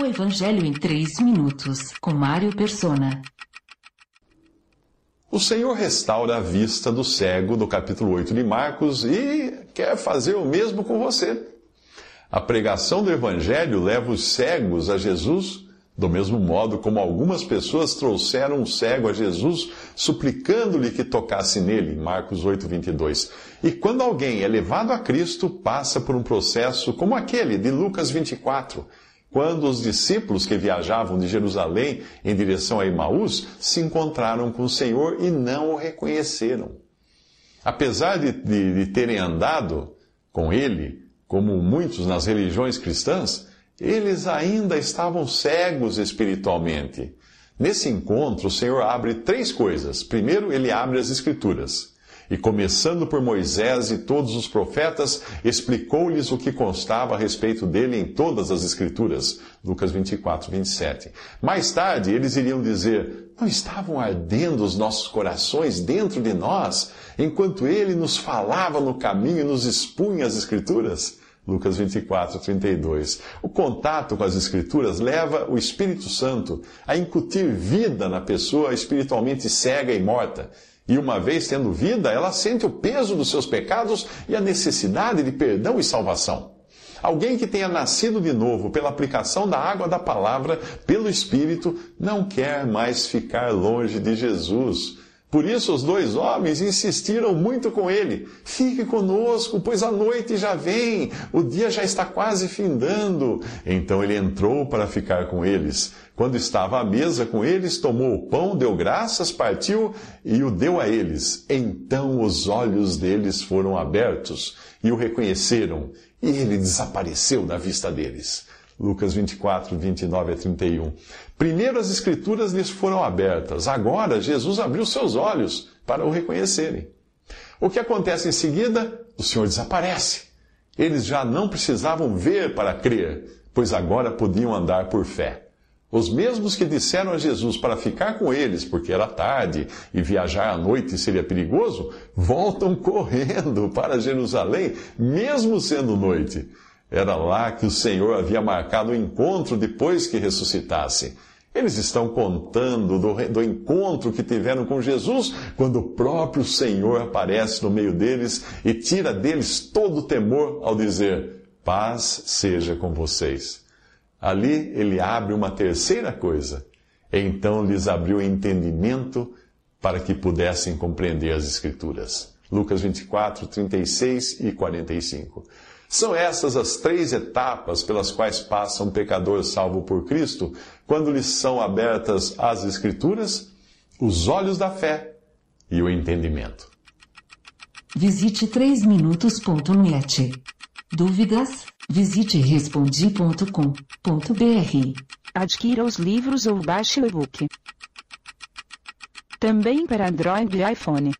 O Evangelho em 3 minutos, com Mário Persona. O Senhor restaura a vista do cego do capítulo 8 de Marcos e quer fazer o mesmo com você. A pregação do Evangelho leva os cegos a Jesus, do mesmo modo como algumas pessoas trouxeram um cego a Jesus, suplicando-lhe que tocasse nele, Marcos 8, 22. E quando alguém é levado a Cristo, passa por um processo como aquele de Lucas 24 quando os discípulos que viajavam de Jerusalém em direção a Emaús se encontraram com o Senhor e não o reconheceram. Apesar de, de, de terem andado com ele, como muitos nas religiões cristãs, eles ainda estavam cegos espiritualmente. Nesse encontro, o Senhor abre três coisas. Primeiro, ele abre as Escrituras. E começando por Moisés e todos os profetas, explicou-lhes o que constava a respeito dele em todas as Escrituras. Lucas 24, 27. Mais tarde, eles iriam dizer: Não estavam ardendo os nossos corações dentro de nós, enquanto ele nos falava no caminho e nos expunha as Escrituras? Lucas 24, 32. O contato com as Escrituras leva o Espírito Santo a incutir vida na pessoa espiritualmente cega e morta e uma vez tendo vida, ela sente o peso dos seus pecados e a necessidade de perdão e salvação. Alguém que tenha nascido de novo pela aplicação da água da palavra, pelo Espírito, não quer mais ficar longe de Jesus. Por isso os dois homens insistiram muito com ele: Fique conosco, pois a noite já vem, o dia já está quase findando. Então ele entrou para ficar com eles. Quando estava à mesa com eles, tomou o pão, deu graças, partiu e o deu a eles. Então os olhos deles foram abertos e o reconheceram, e ele desapareceu da vista deles. Lucas 24, 29 a 31. Primeiro as escrituras lhes foram abertas, agora Jesus abriu seus olhos para o reconhecerem. O que acontece em seguida? O Senhor desaparece. Eles já não precisavam ver para crer, pois agora podiam andar por fé. Os mesmos que disseram a Jesus para ficar com eles, porque era tarde e viajar à noite seria perigoso, voltam correndo para Jerusalém, mesmo sendo noite. Era lá que o Senhor havia marcado o encontro depois que ressuscitasse. Eles estão contando do, do, encontro que tiveram com Jesus, quando o próprio Senhor aparece no meio deles e tira deles todo o temor ao dizer: Paz seja com vocês. Ali ele abre uma terceira coisa. Então lhes abriu entendimento para que pudessem compreender as Escrituras. Lucas 24, 36 e 45. São essas as três etapas pelas quais passa um pecador salvo por Cristo quando lhes são abertas as Escrituras, os olhos da fé e o entendimento. Visite 3minutos.net. Dúvidas? Visite respondi.com.br. Adquira os livros ou baixe o e-book. Também para Android e iPhone.